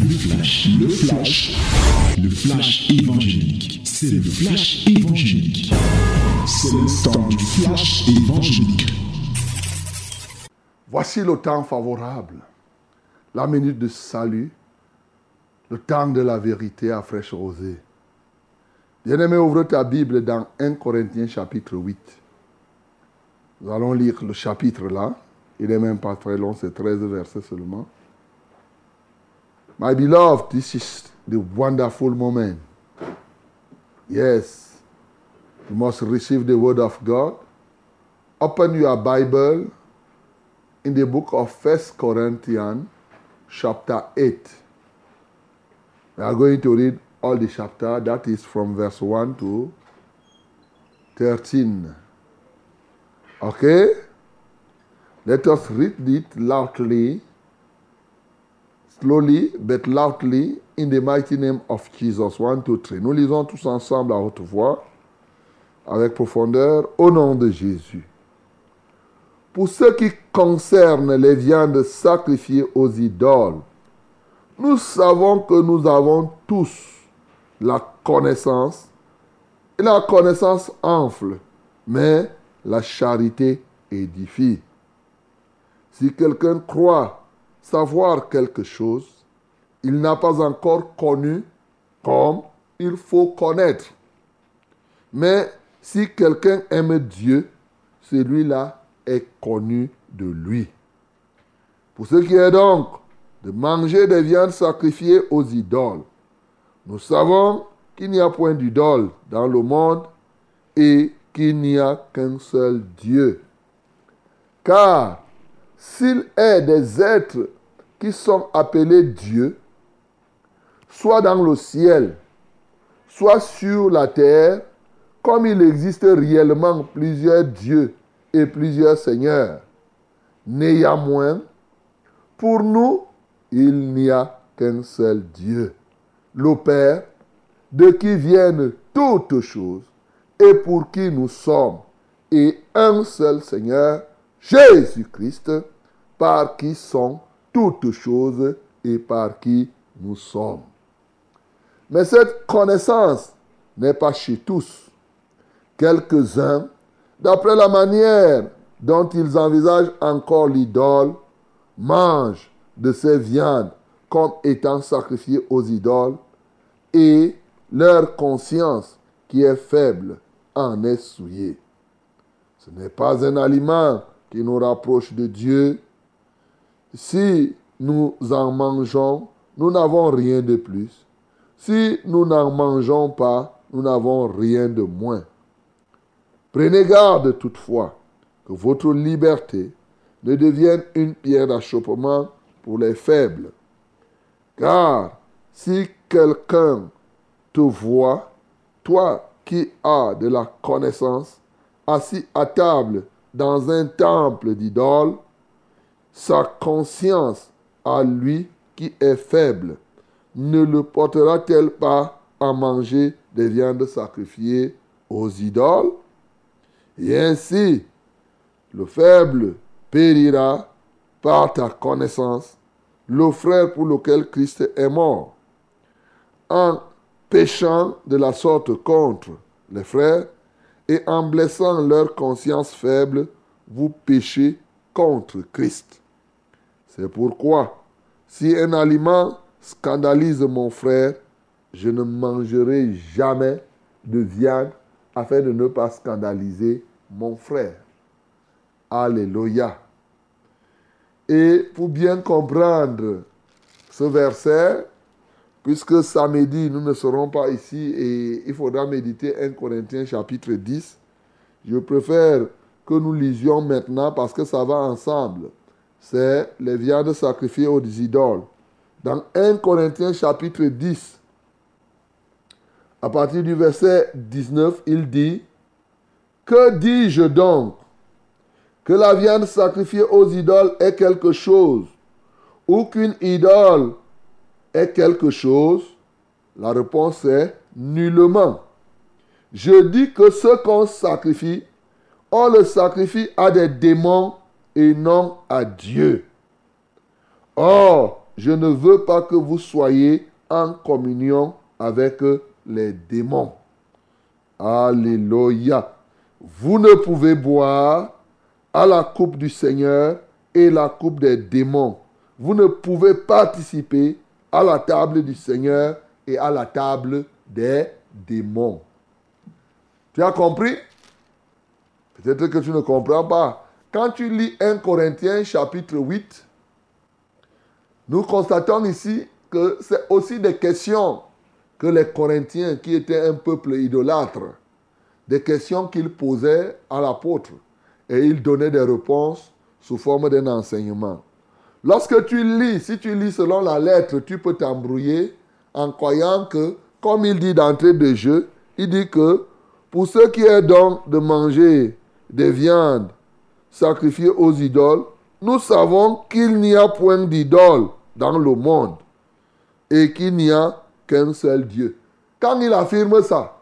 Le flash, le flash, le flash évangélique. C'est le flash évangélique. C'est le temps du flash évangélique. Voici le temps favorable, la minute de salut, le temps de la vérité à fraîche rosée. Bien-aimé, ouvre ta Bible dans 1 Corinthiens chapitre 8. Nous allons lire le chapitre là. Il n'est même pas très long, c'est 13 versets seulement. My beloved, this is the wonderful moment. Yes, you must receive the word of God. Open your Bible in the book of 1 Corinthians, chapter 8. We are going to read all the chapter, that is from verse 1 to 13. Okay? Let us read it loudly, slowly, but loudly, in the mighty name of Jesus. 1, 2, 3. Nous lisons tous ensemble à haute voix, avec profondeur, au nom de Jésus. Pour ce qui concerne les viandes sacrifiées aux idoles, nous savons que nous avons tous la connaissance, et la connaissance enfle, mais la charité édifie. Si quelqu'un croit savoir quelque chose, il n'a pas encore connu comme il faut connaître. Mais si quelqu'un aime Dieu, celui-là est connu de lui. Pour ce qui est donc de manger des viandes sacrifiées aux idoles, nous savons qu'il n'y a point d'idole dans le monde et qu'il n'y a qu'un seul Dieu. Car s'il est des êtres qui sont appelés Dieu, soit dans le ciel, soit sur la terre, comme il existe réellement plusieurs dieux et plusieurs seigneurs. Néanmoins, pour nous, il n'y a qu'un seul Dieu, le Père, de qui viennent toutes choses et pour qui nous sommes, et un seul Seigneur, Jésus-Christ, par qui sont toutes choses et par qui nous sommes. Mais cette connaissance n'est pas chez tous. Quelques-uns, d'après la manière dont ils envisagent encore l'idole, mangent de ces viandes comme étant sacrifiées aux idoles, et leur conscience, qui est faible, en est souillée. Ce n'est pas un aliment qui nous rapproche de Dieu. Si nous en mangeons, nous n'avons rien de plus. Si nous n'en mangeons pas, nous n'avons rien de moins. Prenez garde toutefois que votre liberté ne devienne une pierre d'achoppement pour les faibles. Car si quelqu'un te voit, toi qui as de la connaissance, assis à table dans un temple d'idoles, sa conscience à lui qui est faible ne le portera-t-elle pas à manger des viandes sacrifiées aux idoles? Et ainsi, le faible périra par ta connaissance, le frère pour lequel Christ est mort. En péchant de la sorte contre les frères et en blessant leur conscience faible, vous péchez contre Christ. C'est pourquoi, si un aliment scandalise mon frère, je ne mangerai jamais de viande afin de ne pas scandaliser mon frère. Alléluia. Et pour bien comprendre ce verset, puisque samedi nous ne serons pas ici et il faudra méditer 1 Corinthiens chapitre 10, je préfère que nous lisions maintenant parce que ça va ensemble. C'est les viandes sacrifiées aux idoles. Dans 1 Corinthiens chapitre 10, à partir du verset 19, il dit, Que dis-je donc? Que la viande sacrifiée aux idoles est quelque chose, ou qu'une idole quelque chose La réponse est nullement. Je dis que ce qu'on sacrifie, on le sacrifie à des démons et non à Dieu. Or, je ne veux pas que vous soyez en communion avec les démons. Alléluia. Vous ne pouvez boire à la coupe du Seigneur et la coupe des démons. Vous ne pouvez participer à la table du Seigneur et à la table des démons. Tu as compris? Peut-être que tu ne comprends pas. Quand tu lis 1 Corinthiens chapitre 8, nous constatons ici que c'est aussi des questions que les Corinthiens, qui étaient un peuple idolâtre, des questions qu'ils posaient à l'apôtre. Et il donnait des réponses sous forme d'un enseignement. Lorsque tu lis, si tu lis selon la lettre, tu peux t'embrouiller en croyant que, comme il dit d'entrée de jeu, il dit que pour ceux qui est donc de manger des viandes sacrifiées aux idoles, nous savons qu'il n'y a point d'idole dans le monde et qu'il n'y a qu'un seul Dieu. Quand il affirme ça,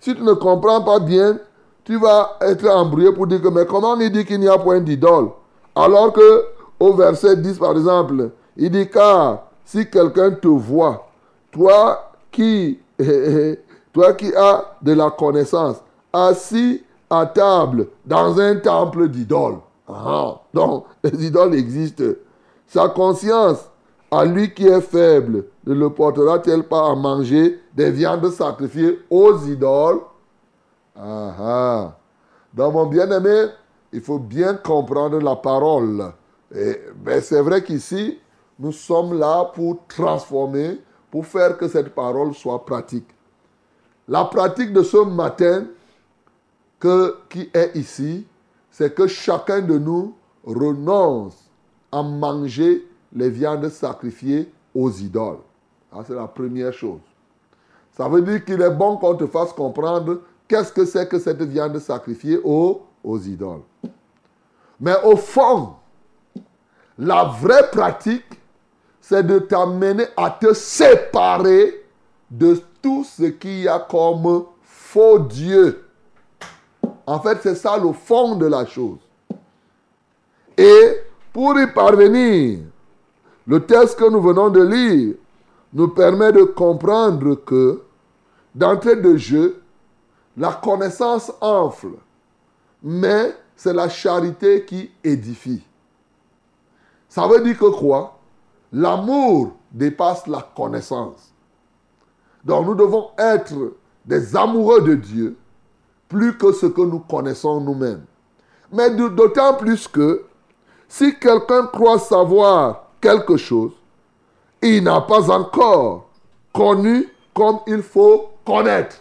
si tu ne comprends pas bien, tu vas être embrouillé pour dire que, mais comment il dit qu'il n'y a point d'idole? Alors que au verset 10, par exemple, il dit, car si quelqu'un te voit, toi qui, as de la connaissance, assis à table dans un temple d'idoles. Ah, donc, les idoles existent. Sa conscience, à lui qui est faible, ne le portera-t-elle pas à manger des viandes sacrifiées aux idoles? Ah, ah. Dans mon bien-aimé, il faut bien comprendre la parole. Ben, c'est vrai qu'ici, nous sommes là pour transformer, pour faire que cette parole soit pratique. La pratique de ce matin que, qui est ici, c'est que chacun de nous renonce à manger les viandes sacrifiées aux idoles. Ah, c'est la première chose. Ça veut dire qu'il est bon qu'on te fasse comprendre qu'est-ce que c'est que cette viande sacrifiée aux, aux idoles. Mais au fond, la vraie pratique, c'est de t'amener à te séparer de tout ce qu'il y a comme faux Dieu. En fait, c'est ça le fond de la chose. Et pour y parvenir, le texte que nous venons de lire nous permet de comprendre que, d'entrée de jeu, la connaissance enfle, mais c'est la charité qui édifie. Ça veut dire que quoi? L'amour dépasse la connaissance. Donc nous devons être des amoureux de Dieu plus que ce que nous connaissons nous-mêmes. Mais d'autant plus que si quelqu'un croit savoir quelque chose, il n'a pas encore connu comme il faut connaître.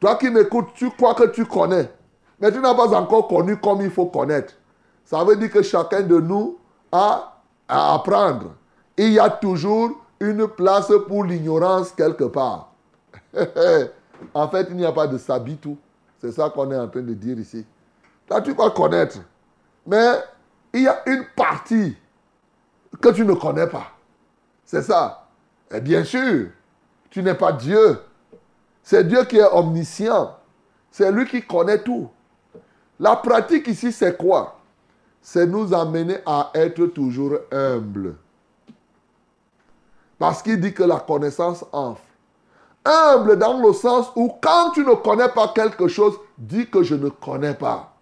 Toi qui m'écoutes, tu crois que tu connais, mais tu n'as pas encore connu comme il faut connaître. Ça veut dire que chacun de nous à apprendre. Il y a toujours une place pour l'ignorance quelque part. en fait, il n'y a pas de sabi tout. C'est ça qu'on est en train de dire ici. Là, tu vas connaître. Mais il y a une partie que tu ne connais pas. C'est ça. Et bien sûr, tu n'es pas Dieu. C'est Dieu qui est omniscient. C'est lui qui connaît tout. La pratique ici, c'est quoi? C'est nous amener à être toujours humble. Parce qu'il dit que la connaissance enfle. Humble dans le sens où quand tu ne connais pas quelque chose, dis que je ne connais pas.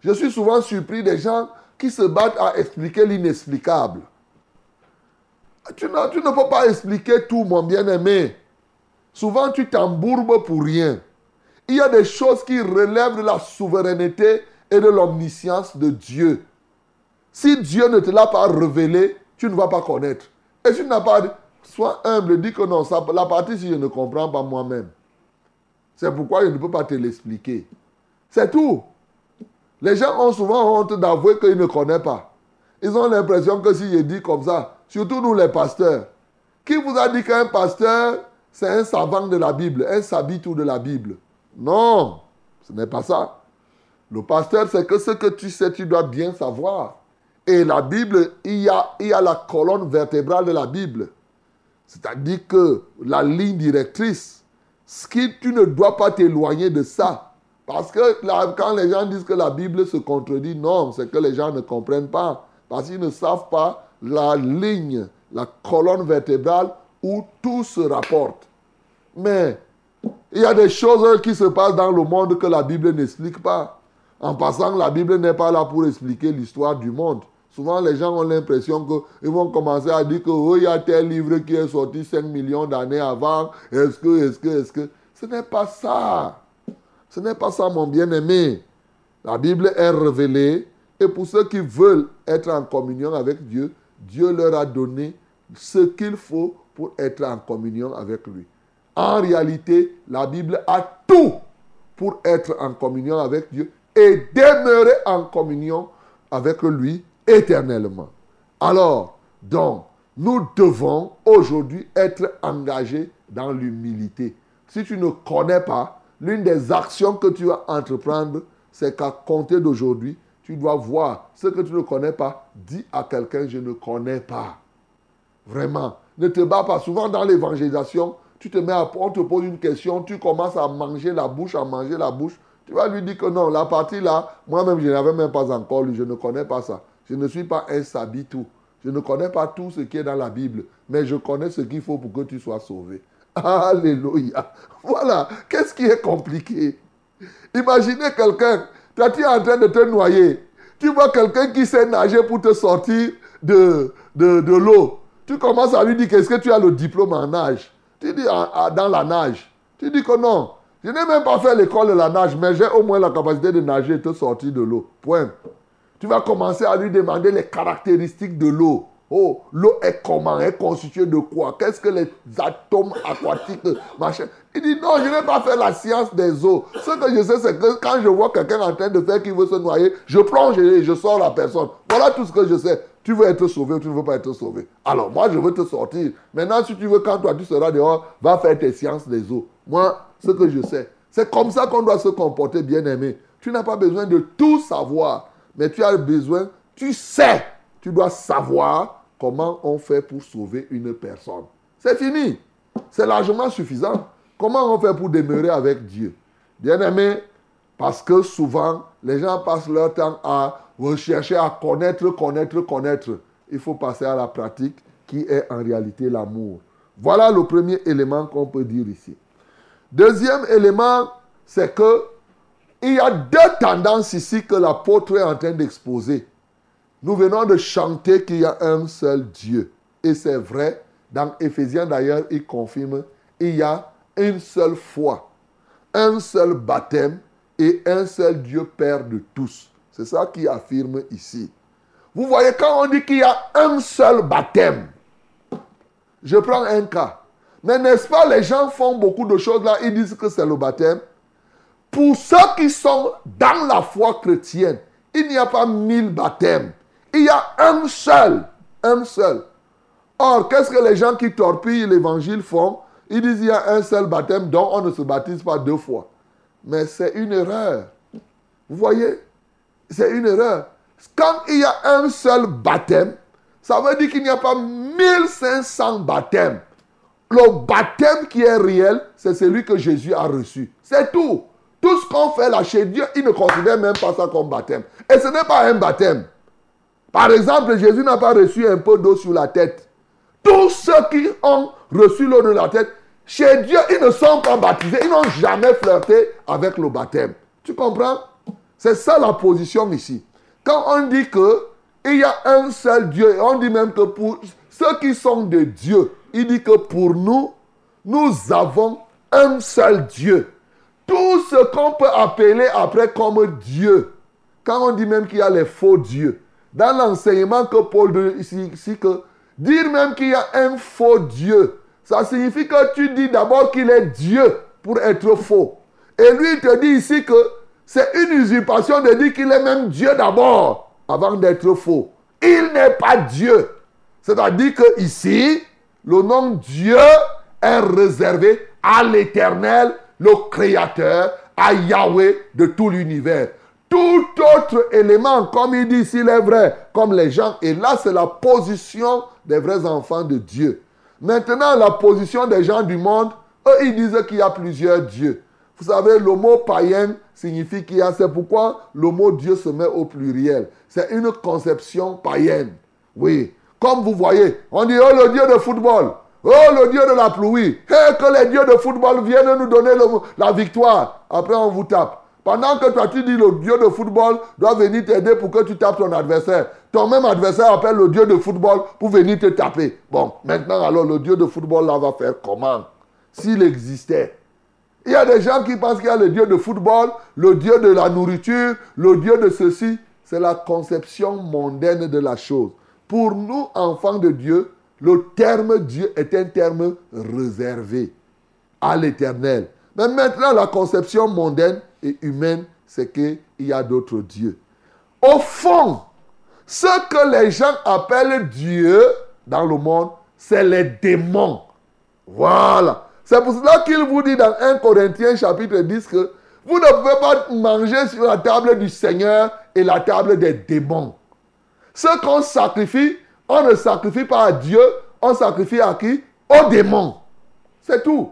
Je suis souvent surpris des gens qui se battent à expliquer l'inexplicable. Tu, tu ne peux pas expliquer tout, mon bien-aimé. Souvent, tu t'embourbes pour rien. Il y a des choses qui relèvent de la souveraineté et de l'omniscience de Dieu. Si Dieu ne te l'a pas révélé, tu ne vas pas connaître. Et tu n'as pas... Sois humble, dis que non, la partie, si je ne comprends pas moi-même. C'est pourquoi je ne peux pas te l'expliquer. C'est tout. Les gens ont souvent honte d'avouer qu'ils ne connaissent pas. Ils ont l'impression que si je dis comme ça, surtout nous les pasteurs, qui vous a dit qu'un pasteur, c'est un savant de la Bible, un sabitou de la Bible? Non, ce n'est pas ça. Le pasteur, c'est que ce que tu sais, tu dois bien savoir. Et la Bible, il y a, la colonne vertébrale de la Bible. C'est-à-dire que la ligne directrice, ce qui, tu ne dois pas t'éloigner de ça. Parce que quand les gens disent que la Bible se contredit, non, c'est que les gens ne comprennent pas. Parce qu'ils ne savent pas la ligne la colonne vertébrale où tout se rapporte. Mais il y a des choses qui se passent dans le monde que la Bible n'explique pas. En passant, la Bible n'est pas là pour expliquer l'histoire du monde. Souvent, les gens ont l'impression qu'ils vont commencer à dire que oh, y a tel livre qui est sorti 5 millions d'années avant. Est-ce que, est-ce que, est-ce que? Ce n'est pas ça. Ce n'est pas ça, mon bien-aimé. La Bible est révélée. Et pour ceux qui veulent être en communion avec Dieu, Dieu leur a donné ce qu'il faut pour être en communion avec lui. En réalité, la Bible a tout pour être en communion avec Dieu et demeurer en communion avec lui éternellement. Alors, donc, nous devons aujourd'hui être engagés dans l'humilité. Si tu ne connais pas, l'une des actions que tu vas entreprendre, c'est qu'à compter d'aujourd'hui, tu dois voir ce que tu ne connais pas. Dis à quelqu'un, je ne connais pas. Vraiment. Ne te bats pas. Souvent dans l'évangélisation, tu te mets à, on te pose une question, tu commences à manger la bouche, à manger la bouche. Tu vas lui dire que non, la partie là, moi-même, je n'avais même pas encore lu, je ne connais pas ça. Je ne suis pas un sabitou. Je ne connais pas tout ce qui est dans la Bible, mais je connais ce qu'il faut pour que tu sois sauvé. Alléluia. Voilà. Qu'est-ce qui est compliqué? Imaginez quelqu'un, tu es en train de te noyer. Tu vois quelqu'un qui sait nager pour te sortir de, de, de l'eau. Tu commences à lui dire qu'est-ce que tu as le diplôme en nage? Tu dis dans la nage. Tu dis que non. Je n'ai même pas fait l'école de la nage, mais j'ai au moins la capacité de nager et te sortir de l'eau. Point. Tu vas commencer à lui demander les caractéristiques de l'eau. Oh, l'eau est comment? Elle est constituée de quoi? Qu'est-ce que les atomes aquatiques, machin? Il dit non, je n'ai pas fait la science des eaux. Ce que je sais, c'est que quand je vois quelqu'un en train de faire qui veut se noyer, je plonge et je sors la personne. Voilà tout ce que je sais. Tu veux être sauvé ou tu ne veux pas être sauvé? Alors moi, je veux te sortir. Maintenant, si tu veux, quand toi tu seras dehors, va faire tes sciences des eaux. Moi, ce que je sais, c'est comme ça qu'on doit se comporter, bien aimé. Tu n'as pas besoin de tout savoir, mais tu as besoin, tu sais, tu dois savoir comment on fait pour sauver une personne. C'est fini. C'est largement suffisant. Comment on fait pour demeurer avec Dieu? Bien aimé, parce que souvent, les gens passent leur temps à rechercher à connaître, connaître, connaître. Il faut passer à la pratique qui est en réalité l'amour. Voilà le premier élément qu'on peut dire ici. Deuxième élément, c'est que il y a deux tendances ici que l'apôtre est en train d'exposer. Nous venons de chanter qu'il y a un seul Dieu. Et c'est vrai, dans Éphésiens d'ailleurs, il confirme, il y a une seule foi, un seul baptême et un seul Dieu Père de tous. C'est ça qu'il affirme ici. Vous voyez, quand on dit qu'il y a un seul baptême, je prends un cas. Mais n'est-ce pas, les gens font beaucoup de choses là, ils disent que c'est le baptême. Pour ceux qui sont dans la foi chrétienne, il n'y a pas mille baptêmes. Il y a un seul. Un seul. Or, qu'est-ce que les gens qui torpillent l'évangile font? Ils disent qu'il y a un seul baptême dont on ne se baptise pas deux fois. Mais c'est une erreur. Vous voyez? C'est une erreur. Quand il y a un seul baptême, ça veut dire qu'il n'y a pas 1500 baptêmes. Le baptême qui est réel, c'est celui que Jésus a reçu. C'est tout. Tout ce qu'on fait là chez Dieu, il ne considère même pas ça comme baptême. Et ce n'est pas un baptême. Par exemple, Jésus n'a pas reçu un peu d'eau sur la tête. Tous ceux qui ont reçu l'eau de la tête, chez Dieu, ils ne sont pas baptisés. Ils n'ont jamais flirté avec le baptême. Tu comprends? C'est ça la position ici. Quand on dit que il y a un seul Dieu, on dit même que pour ceux qui sont de Dieu, il dit que pour nous, nous avons un seul Dieu. Tout ce qu'on peut appeler après comme Dieu, quand on dit même qu'il y a les faux dieux, dans l'enseignement que Paul ici, ici que dire même qu'il y a un faux Dieu, ça signifie que tu dis d'abord qu'il est Dieu pour être faux. Et lui, il te dit ici que c'est une usurpation de dire qu'il est même Dieu d'abord, avant d'être faux. Il n'est pas Dieu. C'est-à-dire que ici, le nom Dieu est réservé à l'éternel, le créateur, à Yahweh de tout l'univers. Tout autre élément, comme il dit s'il est vrai, comme les gens, et là c'est la position des vrais enfants de Dieu. Maintenant, la position des gens du monde, eux, ils disent qu'il y a plusieurs dieux. Vous savez, le mot païen signifie qu'il y a. C'est pourquoi le mot Dieu se met au pluriel. C'est une conception païenne. Oui. Comme vous voyez, on dit, oh le Dieu de football, oh le Dieu de la pluie, que les dieux de football viennent nous donner la victoire. Après, on vous tape. Pendant que toi, tu dis le Dieu de football doit venir t'aider pour que tu tapes ton adversaire. Ton même adversaire appelle le Dieu de football pour venir te taper. Bon, maintenant, alors, le Dieu de football, là, va faire comment? S'il existait. Il y a des gens qui pensent qu'il y a le Dieu de football, le Dieu de la nourriture, le Dieu de ceci. C'est la conception mondaine de la chose. Pour nous, enfants de Dieu, le terme Dieu est un terme réservé à l'éternel. Mais maintenant, la conception mondaine et humaine, c'est qu'il y a d'autres dieux. Au fond, ce que les gens appellent Dieu dans le monde, c'est les démons. Voilà. C'est pour cela qu'il vous dit dans 1 Corinthiens chapitre 10 que vous ne pouvez pas manger sur la table du Seigneur et la table des démons. Ce qu'on sacrifie, on ne sacrifie pas à Dieu, on sacrifie à qui? Aux démons. C'est tout.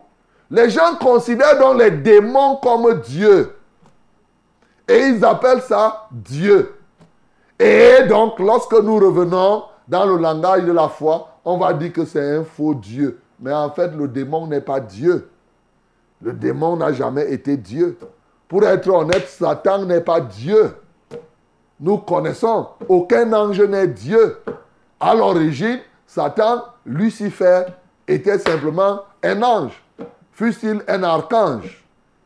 Les gens considèrent donc les démons comme Dieu. Et ils appellent ça Dieu. Et donc, lorsque nous revenons dans le langage de la foi, on va dire que c'est un faux Dieu. Mais en fait, le démon n'est pas Dieu. Le démon n'a jamais été Dieu. Pour être honnête, Satan n'est pas Dieu. Nous connaissons, aucun ange n'est Dieu. À l'origine, Satan, Lucifer, était simplement un ange. Fût-il un archange,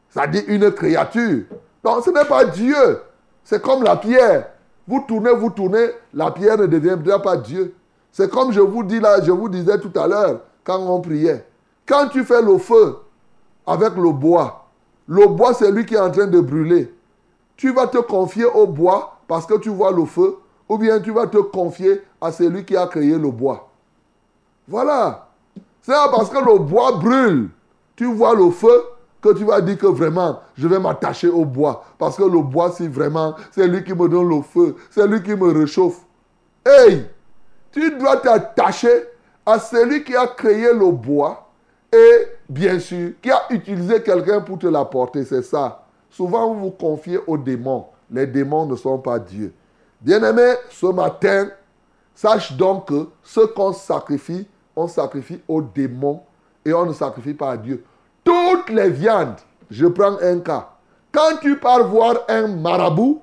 c'est-à-dire une créature. Donc ce n'est pas Dieu. C'est comme la pierre. Vous tournez, vous tournez, la pierre ne deviendra pas Dieu. C'est comme je vous dis là, je vous disais tout à l'heure, quand on priait. Quand tu fais le feu avec le bois, le bois c'est lui qui est en train de brûler. Tu vas te confier au bois parce que tu vois le feu, ou bien tu vas te confier à celui qui a créé le bois. Voilà. C'est parce que le bois brûle, tu vois le feu, que tu vas dire que vraiment, je vais m'attacher au bois. Parce que le bois, si vraiment, c'est lui qui me donne le feu, c'est lui qui me réchauffe. Hey, tu dois t'attacher à celui qui a créé le bois et, bien sûr, qui a utilisé quelqu'un pour te l'apporter. C'est ça. Souvent, vous vous confiez aux démons. Les démons ne sont pas Dieu. Bien-aimé, ce matin, sache donc que ce qu'on sacrifie, on sacrifie aux démons et on ne sacrifie pas à Dieu. Toutes les viandes, je prends un cas. Quand tu pars voir un marabout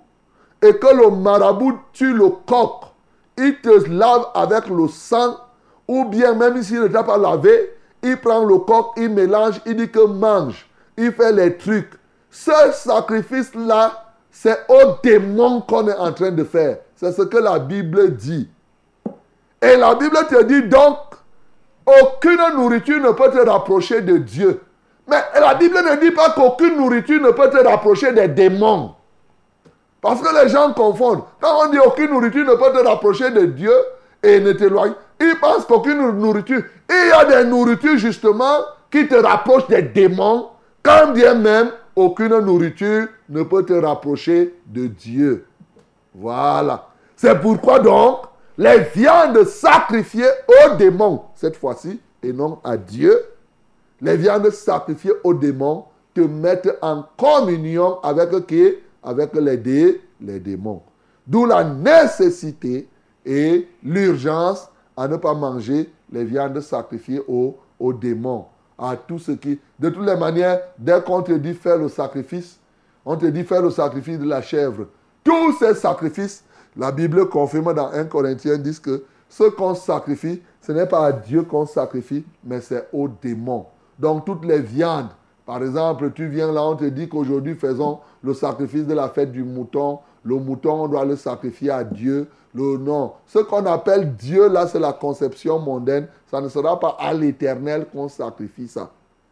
et que le marabout tue le coq, il te lave avec le sang, ou bien même s'il ne t'a pas lavé, il prend le coq, il mélange, il dit que mange, il fait les trucs. Ce sacrifice-là, c'est au démon qu'on est en train de faire. C'est ce que la Bible dit. Et la Bible te dit donc, aucune nourriture ne peut te rapprocher de Dieu. Mais la Bible ne dit pas qu'aucune nourriture ne peut te rapprocher des démons. Parce que les gens confondent. Quand on dit aucune nourriture ne peut te rapprocher de Dieu et ne t'éloigne, ils pensent qu'aucune nourriture. Il y a des nourritures justement qui te rapprochent des démons, quand bien même aucune nourriture ne peut te rapprocher de Dieu. Voilà. C'est pourquoi donc les viandes sacrifiées aux démons, cette fois-ci, et non à Dieu, les viandes sacrifiées aux démons te mettent en communion avec qui? Avec les, les démons. D'où la nécessité et l'urgence à ne pas manger les viandes sacrifiées aux, aux démons. À tout ce qui. De toutes les manières, dès qu'on te dit faire le sacrifice, on te dit faire le sacrifice de la chèvre. Tous ces sacrifices, la Bible confirme dans 1 Corinthiens 10 que ce qu'on sacrifie, ce n'est pas à Dieu qu'on sacrifie, mais c'est aux démons. Donc toutes les viandes. Par exemple, tu viens là, on te dit qu'aujourd'hui faisons le sacrifice de la fête du mouton. Le mouton, on doit le sacrifier à Dieu. Le nom. Ce qu'on appelle Dieu, là, c'est la conception mondaine. Ça ne sera pas à l'éternel qu'on sacrifie ça.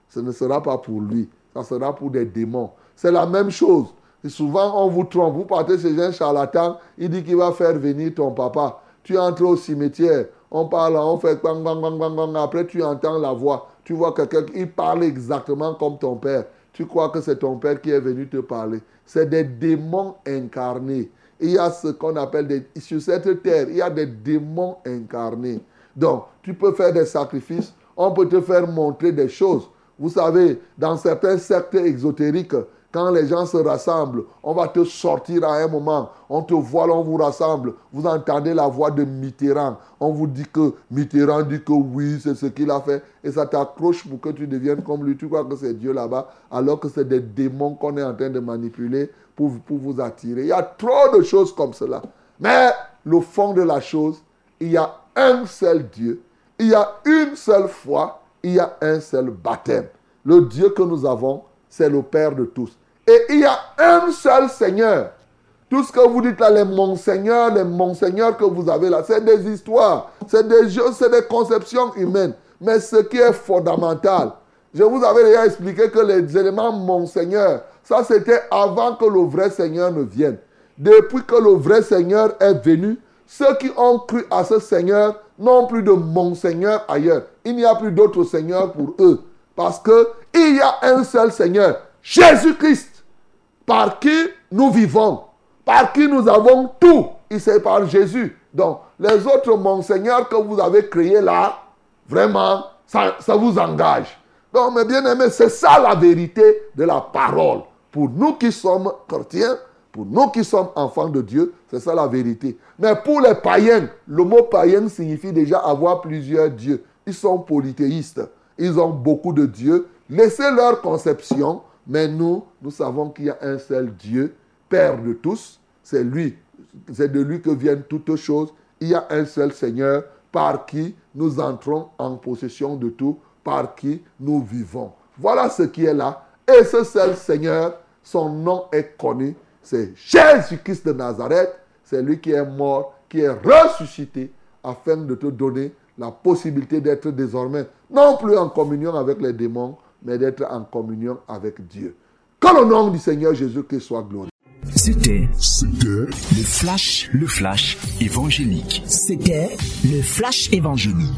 Ce ne sera pas pour lui. Ça sera pour des démons. C'est la même chose. Souvent, on vous trompe. Vous partez chez un charlatan, il dit qu'il va faire venir ton papa. Tu entres au cimetière, on parle, on fait bang, bang, bang, bang, bang. Après, tu entends la voix. Tu vois quelqu'un qui parle exactement comme ton père. Tu crois que c'est ton père qui est venu te parler. C'est des démons incarnés. Il y a ce qu'on appelle des... Sur cette terre, il y a des démons incarnés. Donc, tu peux faire des sacrifices. On peut te faire montrer des choses. Vous savez, dans certains sectes exotériques, Quand les gens se rassemblent, on va te sortir à un moment. On te voit, on vous rassemble. Vous entendez la voix de Mitterrand. On vous dit que Mitterrand dit que oui, c'est ce qu'il a fait. Et ça t'accroche pour que tu deviennes comme lui. Tu crois que c'est Dieu là-bas, alors que c'est des démons qu'on est en train de manipuler pour, pour vous attirer. Il y a trop de choses comme cela. Mais le fond de la chose, il y a un seul Dieu. Il y a une seule foi. Il y a un seul baptême. Le Dieu que nous avons, c'est le Père de tous. Et il y a un seul Seigneur. Tout ce que vous dites là, les monseigneurs, les monseigneurs que vous avez là, c'est des histoires, c'est des c'est des conceptions humaines. Mais ce qui est fondamental, je vous avais déjà expliqué que les éléments monseigneur, ça c'était avant que le vrai Seigneur ne vienne. Depuis que le vrai Seigneur est venu, ceux qui ont cru à ce Seigneur n'ont plus de monseigneur ailleurs. Il n'y a plus d'autre Seigneur pour eux. Parce qu'il y a un seul Seigneur, Jésus-Christ, par qui nous vivons, par qui nous avons tout? Et c'est par Jésus. Donc, les autres monseigneurs que vous avez créés là, vraiment, ça, ça vous engage. Donc, mes bien-aimés, c'est ça la vérité de la parole. Pour nous qui sommes chrétiens, pour nous qui sommes enfants de Dieu, c'est ça la vérité. Mais pour les païens, le mot païen signifie déjà avoir plusieurs dieux. Ils sont polythéistes. Ils ont beaucoup de dieux. Laissez leur conception. Mais nous, nous savons qu'il y a un seul Dieu, Père de tous. C'est lui. C'est de lui que viennent toutes choses. Il y a un seul Seigneur par qui nous entrons en possession de tout, par qui nous vivons. Voilà ce qui est là. Et ce seul Seigneur, son nom est connu. C'est Jésus-Christ de Nazareth. C'est lui qui est mort, qui est ressuscité afin de te donner la possibilité d'être désormais non plus en communion avec les démons, mais d'être en communion avec Dieu. Que le nom du Seigneur Jésus-Christ soit. C'était C'était le flash, le flash évangélique. C'était le flash évangélique.